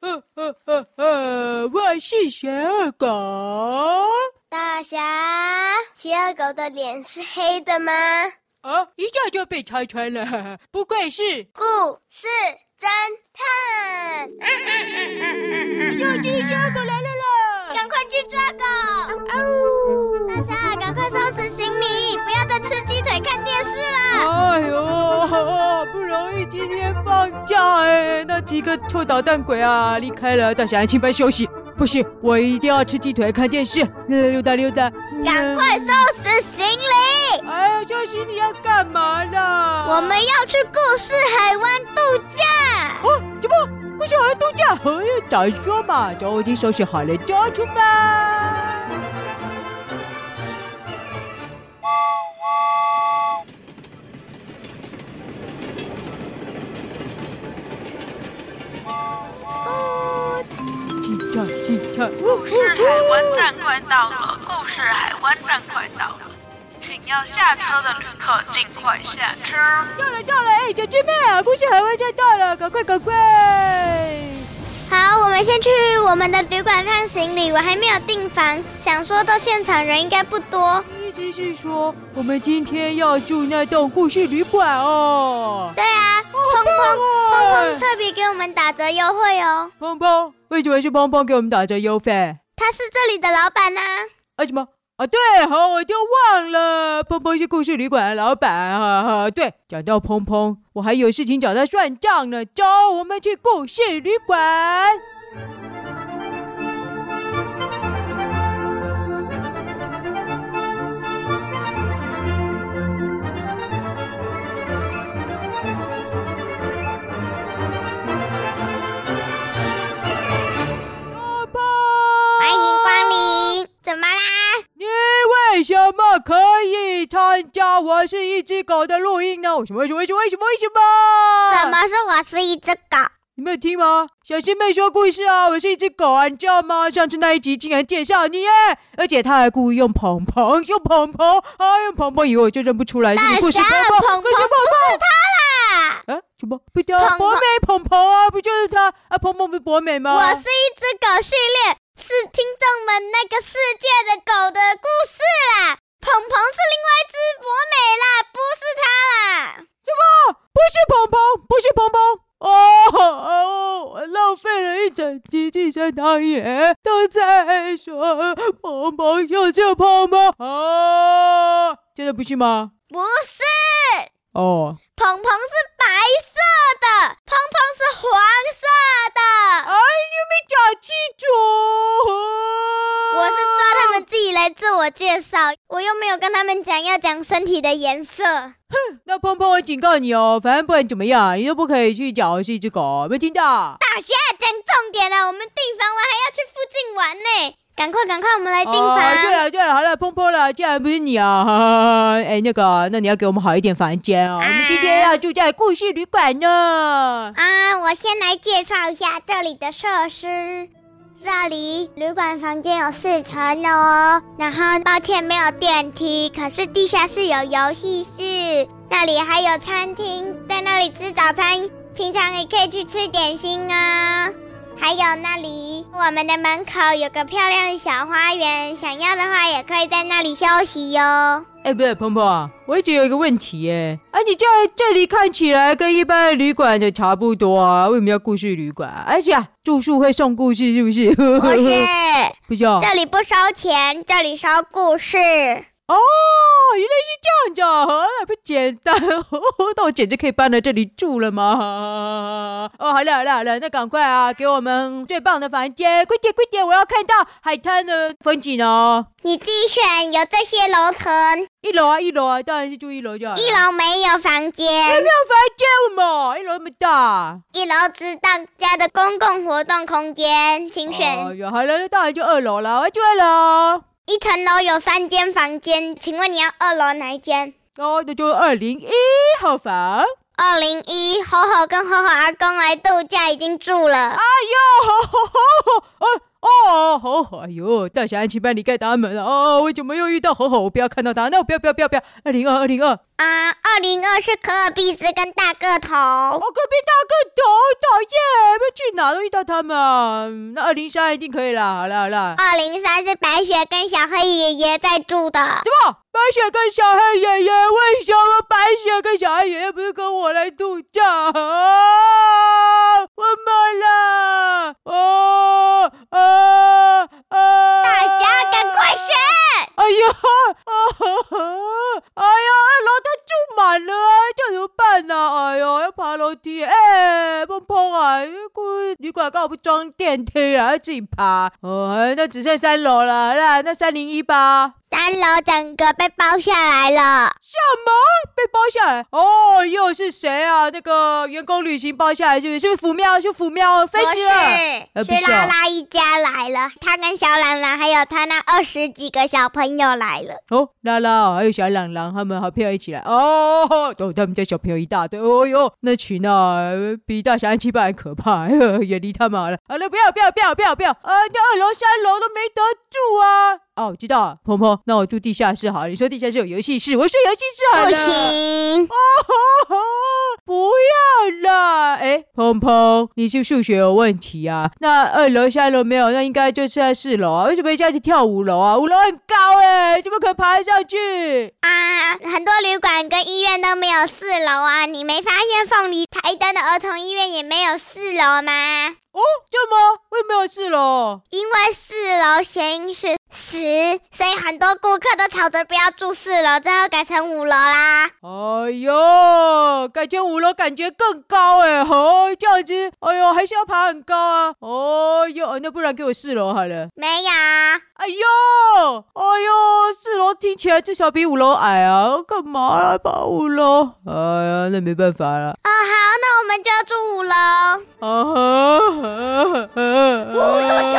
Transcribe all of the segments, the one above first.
呃呃呃呃，我是小狗。大侠，企鹅狗的脸是黑的吗？啊，一下就被拆穿了，不愧是故事侦探。有只小狗来了啦！赶快去抓狗！大侠，赶快收拾行李，不要今天放假哎，那几个臭捣蛋鬼啊离开了，大侠请班休息。不行，我一定要吃鸡腿看电视。溜达溜达，赶快收拾行李！哎呀，收行李要干嘛呢？我们要去故事海湾度假。哦，怎么？故事海湾度假？哎呀，早说嘛！早已经收拾好了，就要出发。故事海湾站快到了，故事海湾站快到了，请要下车的旅客尽快下车。到了到了，哎，小姐妹啊，故事海湾站到了，赶快赶快！好，我们先去我们的旅馆放行李，我还没有订房，想说到现场人应该不多。意思是说，我们今天要住那栋故事旅馆哦？对啊，砰砰砰砰特别给我们打折优惠哦。砰砰。为什么是砰砰给我们打折优惠？他是这里的老板呢、啊。啊什么？啊对，好，我就忘了，砰砰是故事旅馆的老板哈哈。对，讲到砰砰，我还有事情找他算账呢。走，我们去故事旅馆。可以参加《我是一只狗》的录音呢？为什么？为什么？为什么？为什么？为什么？怎么是我是一只狗？你没有听吗？小新妹说故事啊！我是一只狗啊，你知道吗？上次那一集竟然介绍你耶，而且他还故意用鹏鹏，用鹏鹏，啊，用鹏鹏，以为我就认不出来是你故事鹏鹏，鹏鹏不是他啦！啊？什么？不叫博美鹏鹏啊？不就是他啊？鹏鹏不是博美吗？我是一只狗系列。是听众们那个世界的狗的故事啦，鹏鹏是另外一只博美啦，不是它啦。什么？不是鹏鹏，不是鹏鹏。哦哦，浪费了一整集第三单元都在说鹏鹏就是鹏鹏啊，真的不是吗？不是。哦。鹏鹏是白色的，鹏鹏是黄色的。哎，你有没有讲清楚？我是抓他们自己来自我介绍，有跟他们讲要讲身体的颜色。哼，那碰碰，我警告你哦，反正不管怎么样，你都不可以去讲我是一只狗，没听到？大侠讲重点了，我们订房完还要去附近玩呢。赶快，赶快，我们来订房。啊、对了，对了，好了，碰碰了，既然不是你啊，哈 哈哎，那个，那你要给我们好一点房间哦。啊、我们今天要住在故事旅馆呢。啊，我先来介绍一下这里的设施。这里旅馆房间有四层哦，然后抱歉没有电梯，可是地下室有游戏室，那里还有餐厅，在那里吃早餐，平常也可以去吃点心啊、还有那里，我们的门口有个漂亮的小花园，想要的话也可以在那里休息哟。哎，不是鹏鹏，我一直有一个问题哎，啊，你这这里看起来跟一般的旅馆的差不多啊，为什么要故事旅馆？而且啊，住宿会送故事是不是？不是，不是，这里不收钱，这里收故事。哦，原来是这样子啊，不简单，那我简直可以搬来这里住了吗？哦，好了好了好了，那赶快啊，给我们最棒的房间，快点快点，我要看到海滩的风景哦。你自己选，有这些楼层。一楼啊一楼啊，当然是住一楼就好。一楼没有房间，没有房间嘛？一楼那么大，一楼是大家的公共活动空间，请选。哎呀，好了，那当然就二楼了，我要住二楼。一层楼有三间房间，请问你要二楼哪一间？哦，那就是二零一号房。二零一，吼吼跟吼吼阿公来度假已经住了。哎呦，吼吼吼吼，哦吼吼，哎呦，大侠安琪班，你开大门了哦。我怎么又遇到吼吼？我不要看到他，那我不要不要不要不要。二零二，二零二。啊，二零二是可尔必斯跟大个头。哦隔壁大个头，讨厌，不要去哪都遇到他们啊。那二零三一定可以啦。好啦好啦，二零三是白雪跟小黑爷爷在住的。什么？白雪跟小黑爷爷？为什么白雪跟小黑爷爷不是跟我来度假？啊，我妈了！啊啊啊！大侠，赶快选！哎呀，啊哈哈！哎呀，二楼都住满了，这怎么办呢？哎呦，要爬楼梯！哎，碰碰啊，旅馆刚好不装电梯啊，要自己爬。哦，那只剩三楼了，那那三零一吧。三楼整个被包下来了。什么？被包下来？哦，又是谁啊？那个员工旅行包下来是不是？是不是福喵？是福喵飞起来？不是，是拉拉一家来了。他跟小朗朗还有他那二十几个小朋友来了。哦，拉拉还有小朗朗，他们好朋友一起来。哦，哦，他们家小朋友一大堆。哦哟，那群啊，比大侠安七八还可怕。远离他们好了。好了，不要不要不要不要不要！啊，那二楼三楼都没得住啊。哦，我知道了，鹏鹏，那我住地下室好了。你说地下室有游戏室，我睡游戏室好了。不行，哦吼吼，不要啦！哎，鹏鹏，你是数学有问题啊？那二楼、三楼没有，那应该就是在四楼啊？为什么一下去跳五楼啊？五楼很高哎，怎么可能爬得上去？啊，很多旅馆跟医院都没有四楼啊！你没发现凤梨台灯的儿童医院也没有四楼吗？哦，这么为什么没有四楼？因为四楼谐音是死，所以很多顾客都吵着不要住四楼，最后改成五楼啦。哎呦，改成五楼感觉更高哎，哦，这样子，哎呦，还是要爬很高啊。哦呦，那不然给我四楼好了。没有。哎呦，哎呦，四楼听起来至少比五楼矮啊，干嘛来爬五楼？哎呀，那没办法了。哦，好，那我们就要住五楼。啊哈。啊啊啊！大熊，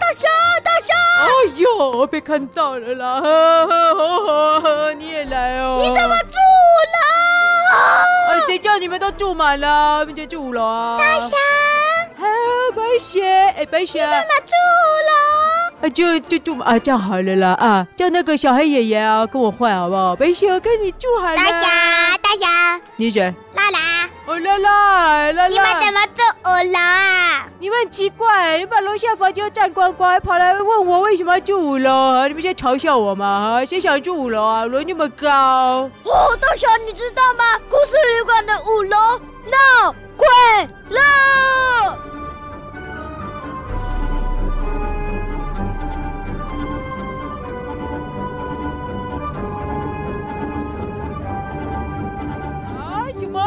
大熊，大熊！哎呦，我被看到了啦！呵呵呵，你也来哦？你怎么住谁叫你们都住满了？我们就住五楼啊！大侠，还有白雪，哎，白雪，你怎么住五楼？啊，就就住啊，这样好了啦啊！叫那个小黑爷爷啊，跟我换好不好？白雪，我跟你住好了。大侠，大侠，你选。拉拉。哦，拉拉，拉拉，你们怎么住五楼啊？很奇怪，你把楼下房间占光光，还跑来问我为什么要住五楼？你们现在嘲笑我吗？谁想住五楼啊？楼那么高。哦，大侠，你知道吗？故事旅馆的五楼闹鬼了。什么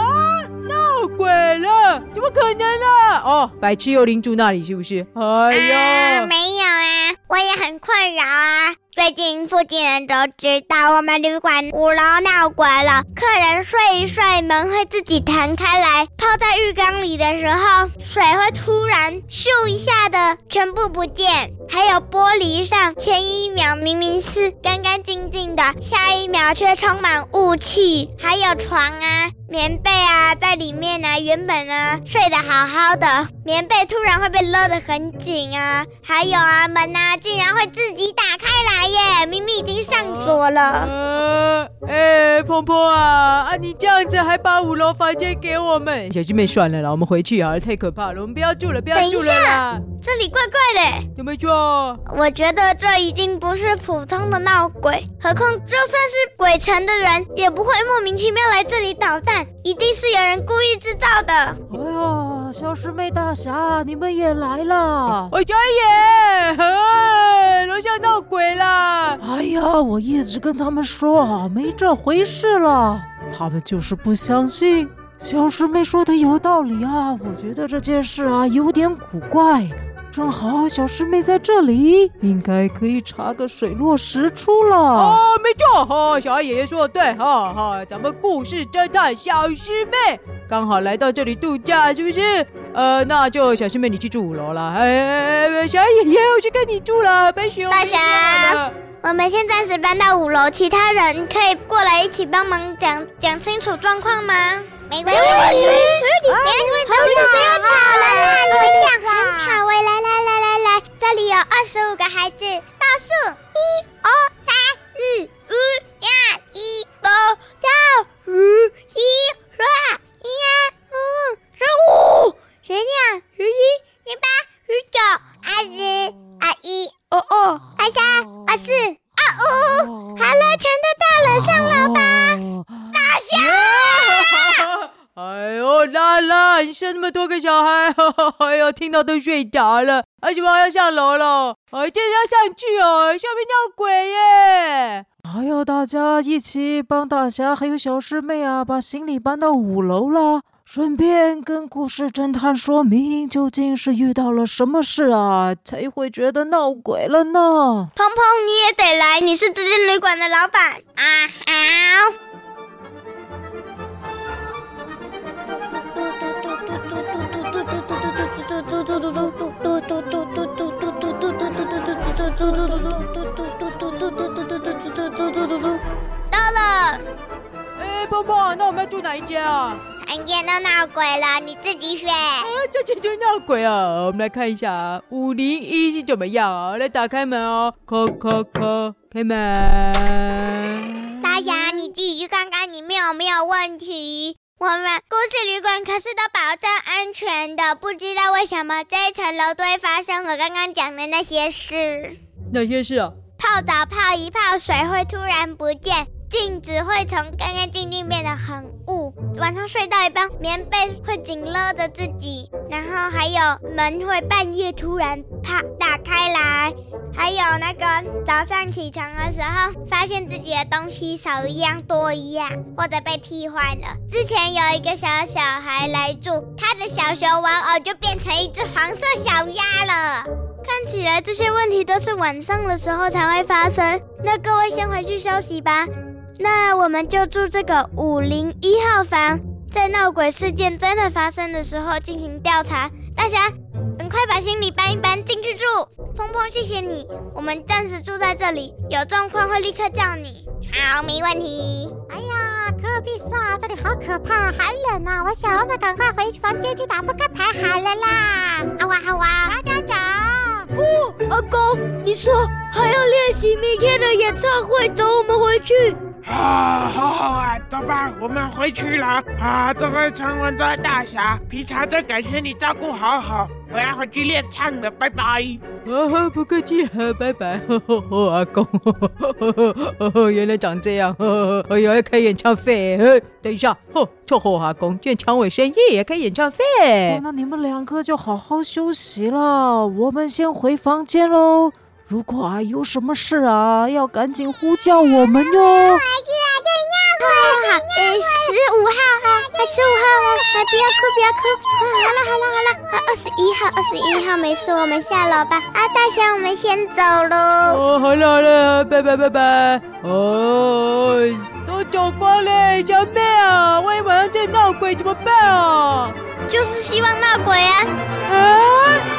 闹鬼了。怎么可能哦，白痴幽灵住那里是不是？哎呀，没有啊，我也很困扰啊。最近附近人都知道我们旅馆五楼闹鬼了，客人睡一睡，门会自己弹开来，泡在浴缸里的时候，水会突然咻一下的全部不见，还有玻璃上前一秒明明是干干净净的，下一秒却充满雾气，还有床啊。棉被啊，在里面呢、啊，原本啊睡得好好的，棉被突然会被勒得很紧啊，还有啊，门啊竟然会自己打开来耶，明明已经上锁了。呃，哎，婆婆啊，啊，你这样子还把五楼房间给我们，小师妹算了啦，我们回去啊，太可怕了，我们不要住了，不要住了啦。这里怪怪的，怎么说？我觉得这已经不是普通的闹鬼，何况就算是鬼城的人，也不会莫名其妙来这里捣蛋，一定是有人故意制造的。哎呀，小师妹大侠，你们也来了！我家也，哎，楼下闹鬼了！哎呀，我一直跟他们说啊没这回事了，他们就是不相信。小师妹说的有道理啊，我觉得这件事啊有点古怪。正好小师妹在这里，应该可以查个水落石出了。哦，没错，哦，小爱爷爷说的对，哈、哦、哈、哦，咱们故事侦探小师妹刚好来到这里度假，是不是？呃，那就小师妹你去住五楼了。哎，小爱爷爷我去跟你住了，白雪。大侠，我们先暂时搬到五楼，其他人可以过来一起帮忙讲讲清楚状况吗？没关系，没关系，不要不要吵了啦！你们讲很吵，喂，来来来来来，这里有二十五个孩子，报数，一、二、三、四、五、六、七、八、九、十、十一、十二、十三、十四、十五，十六、十一、十八、十九、二十、二一、二二、二三、二四、二五。好了，全都到了，上楼吧。大侠！哎呦，你生那么多个小孩，哎呦，听到都睡着了。而且我要上楼了，哎，这要上去哦，下面闹鬼耶！还要大家一起帮大侠还有小师妹啊，把行李搬到五楼了。顺便跟故事侦探说明，究竟是遇到了什么事啊，才会觉得闹鬼了呢？鹏鹏，你也得来，你是这间旅馆的老板啊！好。到了。哎，鹏鹏，那我们要住哪一间啊？餐厅都闹鬼了，你自己选。啊，这间就闹鬼啊！我们来看一下，五零一是怎么样啊？来打开门哦，叩叩叩，开门。大侠，你自己去看看里面有没有问题。我们故事旅馆可是都保证安全的，不知道为什么这一层楼都会发生我刚刚讲的那些事。哪些事啊？泡澡泡一泡水会突然不见。镜子会从干干净净变得很雾，晚上睡到一半，棉被会紧勒着自己，然后还有门会半夜突然啪打开来，还有那个早上起床的时候，发现自己的东西少一样多一样，或者被替换了。之前有一个小小孩来住，他的小熊玩偶就变成一只黄色小鸭了。看起来这些问题都是晚上的时候才会发生。那各位先回去休息吧。那我们就住这个五零一号房，在闹鬼事件真的发生的时候进行调查。大侠，赶快把行李搬一搬进去住。鹏鹏，谢谢你，我们暂时住在这里，有状况会立刻叫你。好，没问题。哎呀，科比萨，这里好可怕，好冷啊！我想我们赶快回房间去打扑克牌好了啦。好啊，好啊，大家走。哦，阿公，你说还要练习明天的演唱会，走，我们回去。啊，好好啊，走吧，我们回去了。啊，这位传闻中的大侠，平常真感谢你照顾好好，我要回去练唱了，拜拜。啊，不客气，拜拜。呵呵呵，阿公呵呵呵，原来长这样，呵呵呵，哎呀，开演唱会。等一下，呵，臭猴阿公，今天抢尾生意也开演唱会。那你们两个就好好休息了，我们先回房间喽。如果啊有什么事啊，要赶紧呼叫我们哟。回去啊，这样快好，呃，十五号啊，十五号啊，不要哭，不要哭。好了，好了，好了，二十一号，二十一号没事，我们下楼吧。啊，大侠，我们先走喽。哦，好了好了，拜拜拜拜。哦，都走光了，小妹啊，万一晚上再闹鬼怎么办啊？就是希望闹鬼啊啊。